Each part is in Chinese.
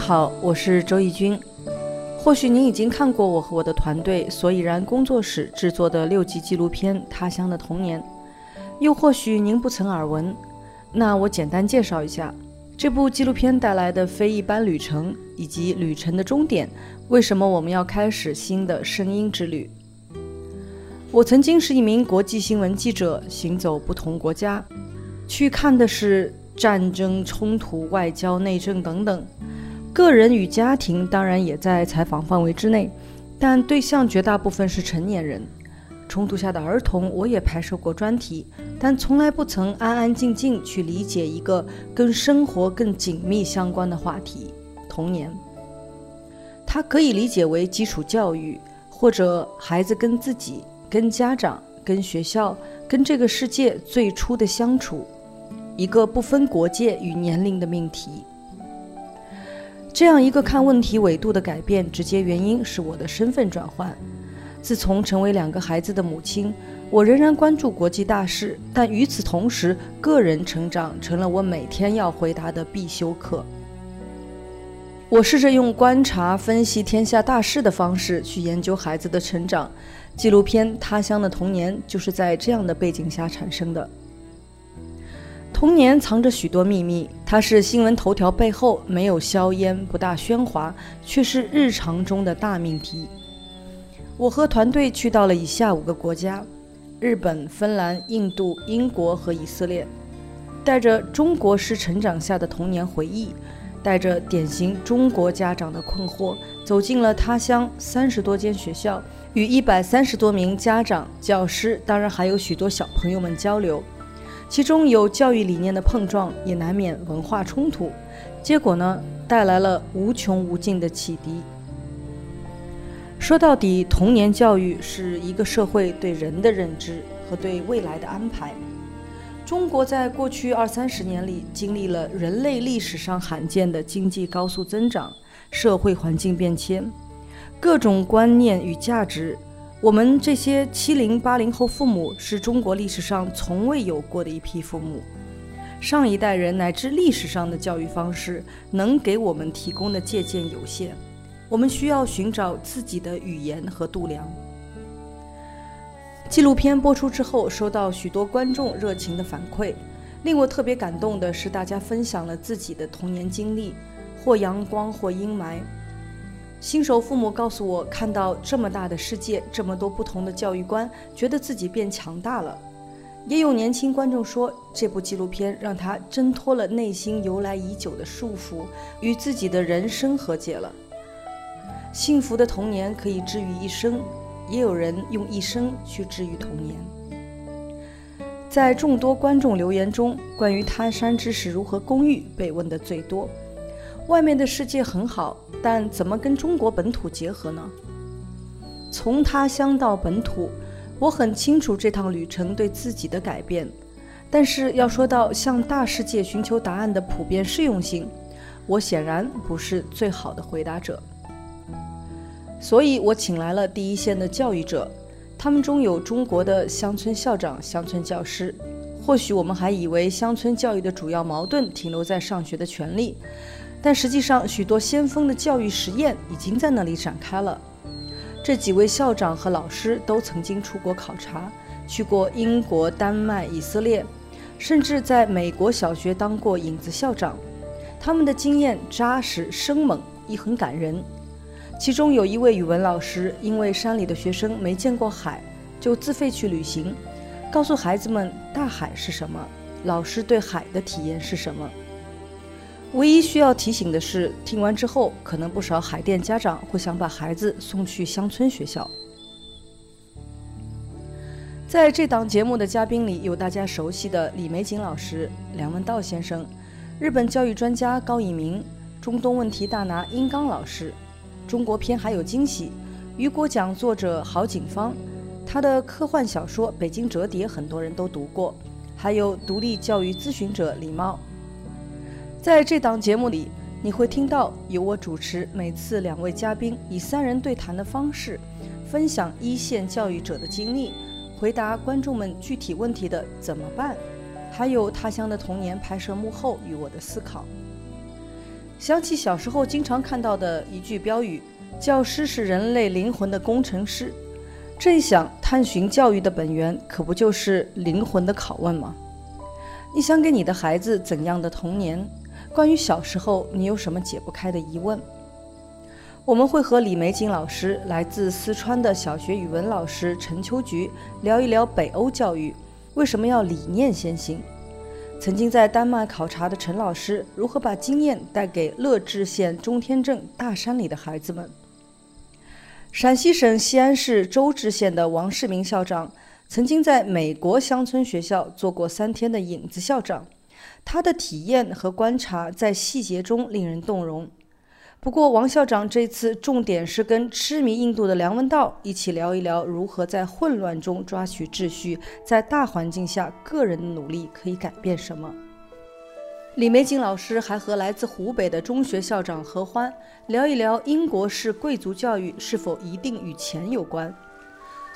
好，我是周轶君。或许您已经看过我和我的团队所以然工作室制作的六集纪录片《他乡的童年》，又或许您不曾耳闻。那我简单介绍一下这部纪录片带来的非一般旅程，以及旅程的终点。为什么我们要开始新的声音之旅？我曾经是一名国际新闻记者，行走不同国家，去看的是。战争、冲突、外交、内政等等，个人与家庭当然也在采访范围之内，但对象绝大部分是成年人。冲突下的儿童，我也拍摄过专题，但从来不曾安安静静去理解一个跟生活更紧密相关的话题——童年。它可以理解为基础教育，或者孩子跟自己、跟家长、跟学校、跟这个世界最初的相处。一个不分国界与年龄的命题，这样一个看问题纬度的改变，直接原因是我的身份转换。自从成为两个孩子的母亲，我仍然关注国际大事，但与此同时，个人成长成了我每天要回答的必修课。我试着用观察、分析天下大事的方式去研究孩子的成长。纪录片《他乡的童年》就是在这样的背景下产生的。童年藏着许多秘密，它是新闻头条背后没有硝烟、不大喧哗，却是日常中的大命题。我和团队去到了以下五个国家：日本、芬兰、印度、英国和以色列，带着中国式成长下的童年回忆，带着典型中国家长的困惑，走进了他乡三十多间学校，与一百三十多名家长、教师，当然还有许多小朋友们交流。其中有教育理念的碰撞，也难免文化冲突，结果呢，带来了无穷无尽的启迪。说到底，童年教育是一个社会对人的认知和对未来的安排。中国在过去二三十年里，经历了人类历史上罕见的经济高速增长、社会环境变迁，各种观念与价值。我们这些七零八零后父母是中国历史上从未有过的一批父母，上一代人乃至历史上的教育方式能给我们提供的借鉴有限，我们需要寻找自己的语言和度量。纪录片播出之后，收到许多观众热情的反馈，令我特别感动的是，大家分享了自己的童年经历，或阳光，或阴霾。新手父母告诉我，看到这么大的世界，这么多不同的教育观，觉得自己变强大了。也有年轻观众说，这部纪录片让他挣脱了内心由来已久的束缚，与自己的人生和解了。幸福的童年可以治愈一生，也有人用一生去治愈童年。在众多观众留言中，关于他山之石如何攻玉被问得最多。外面的世界很好，但怎么跟中国本土结合呢？从他乡到本土，我很清楚这趟旅程对自己的改变。但是要说到向大世界寻求答案的普遍适用性，我显然不是最好的回答者。所以我请来了第一线的教育者，他们中有中国的乡村校长、乡村教师。或许我们还以为乡村教育的主要矛盾停留在上学的权利。但实际上，许多先锋的教育实验已经在那里展开了。这几位校长和老师都曾经出国考察，去过英国、丹麦、以色列，甚至在美国小学当过影子校长。他们的经验扎实生猛，亦很感人。其中有一位语文老师，因为山里的学生没见过海，就自费去旅行，告诉孩子们大海是什么，老师对海的体验是什么。唯一需要提醒的是，听完之后，可能不少海淀家长会想把孩子送去乡村学校。在这档节目的嘉宾里，有大家熟悉的李玫瑾老师、梁文道先生，日本教育专家高以明，中东问题大拿殷刚老师。中国篇还有惊喜，雨果奖作者郝景芳，他的科幻小说《北京折叠》很多人都读过，还有独立教育咨询者李茂。在这档节目里，你会听到由我主持，每次两位嘉宾以三人对谈的方式，分享一线教育者的经历，回答观众们具体问题的怎么办，还有他乡的童年拍摄幕后与我的思考。想起小时候经常看到的一句标语：“教师是人类灵魂的工程师。”这一想，探寻教育的本源，可不就是灵魂的拷问吗？你想给你的孩子怎样的童年？关于小时候，你有什么解不开的疑问？我们会和李玫瑾老师、来自四川的小学语文老师陈秋菊聊一聊北欧教育为什么要理念先行。曾经在丹麦考察的陈老师，如何把经验带给乐至县中天镇大山里的孩子们？陕西省西安市周至县的王世明校长，曾经在美国乡村学校做过三天的影子校长，他的体验和观察在细节中令人动容。不过，王校长这次重点是跟痴迷印度的梁文道一起聊一聊如何在混乱中抓取秩序，在大环境下个人的努力可以改变什么。李玫瑾老师还和来自湖北的中学校长何欢聊一聊英国式贵族教育是否一定与钱有关。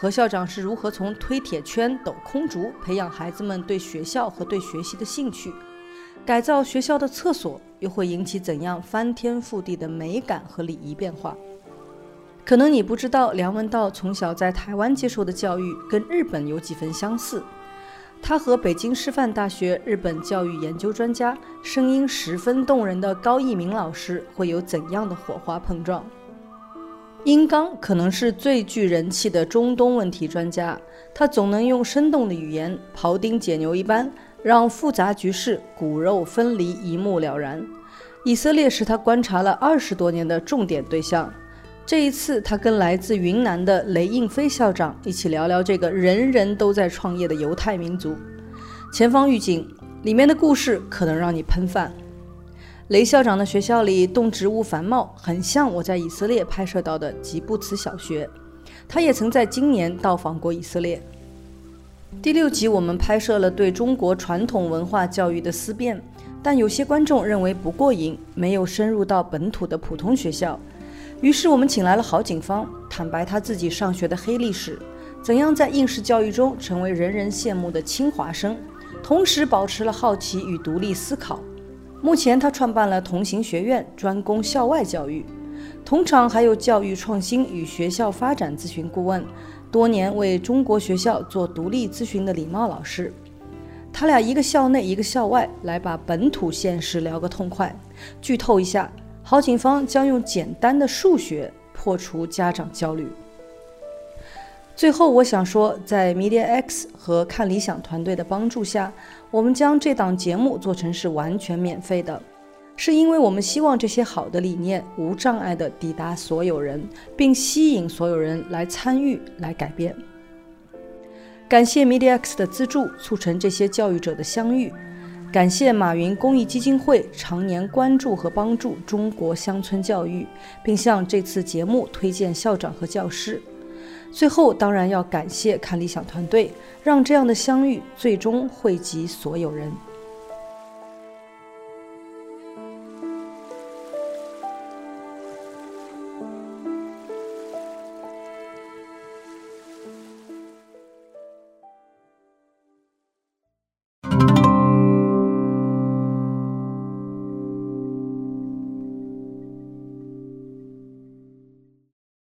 何校长是如何从推铁圈、抖空竹培养孩子们对学校和对学习的兴趣？改造学校的厕所又会引起怎样翻天覆地的美感和礼仪变化？可能你不知道，梁文道从小在台湾接受的教育跟日本有几分相似。他和北京师范大学日本教育研究专家、声音十分动人的高一鸣老师会有怎样的火花碰撞？殷刚可能是最具人气的中东问题专家，他总能用生动的语言庖丁解牛一般。让复杂局势骨肉分离一目了然。以色列是他观察了二十多年的重点对象。这一次，他跟来自云南的雷应飞校长一起聊聊这个人人都在创业的犹太民族。前方预警，里面的故事可能让你喷饭。雷校长的学校里动植物繁茂，很像我在以色列拍摄到的吉布茨小学。他也曾在今年到访过以色列。第六集我们拍摄了对中国传统文化教育的思辨，但有些观众认为不过瘾，没有深入到本土的普通学校。于是我们请来了郝景芳，坦白他自己上学的黑历史，怎样在应试教育中成为人人羡慕的清华生，同时保持了好奇与独立思考。目前他创办了同行学院，专攻校外教育。同场还有教育创新与学校发展咨询顾问。多年为中国学校做独立咨询的李茂老师，他俩一个校内一个校外，来把本土现实聊个痛快。剧透一下，郝景芳将用简单的数学破除家长焦虑。最后，我想说，在 Media X 和看理想团队的帮助下，我们将这档节目做成是完全免费的。是因为我们希望这些好的理念无障碍地抵达所有人，并吸引所有人来参与、来改变。感谢 MediaX 的资助，促成这些教育者的相遇。感谢马云公益基金会常年关注和帮助中国乡村教育，并向这次节目推荐校长和教师。最后，当然要感谢看理想团队，让这样的相遇最终惠及所有人。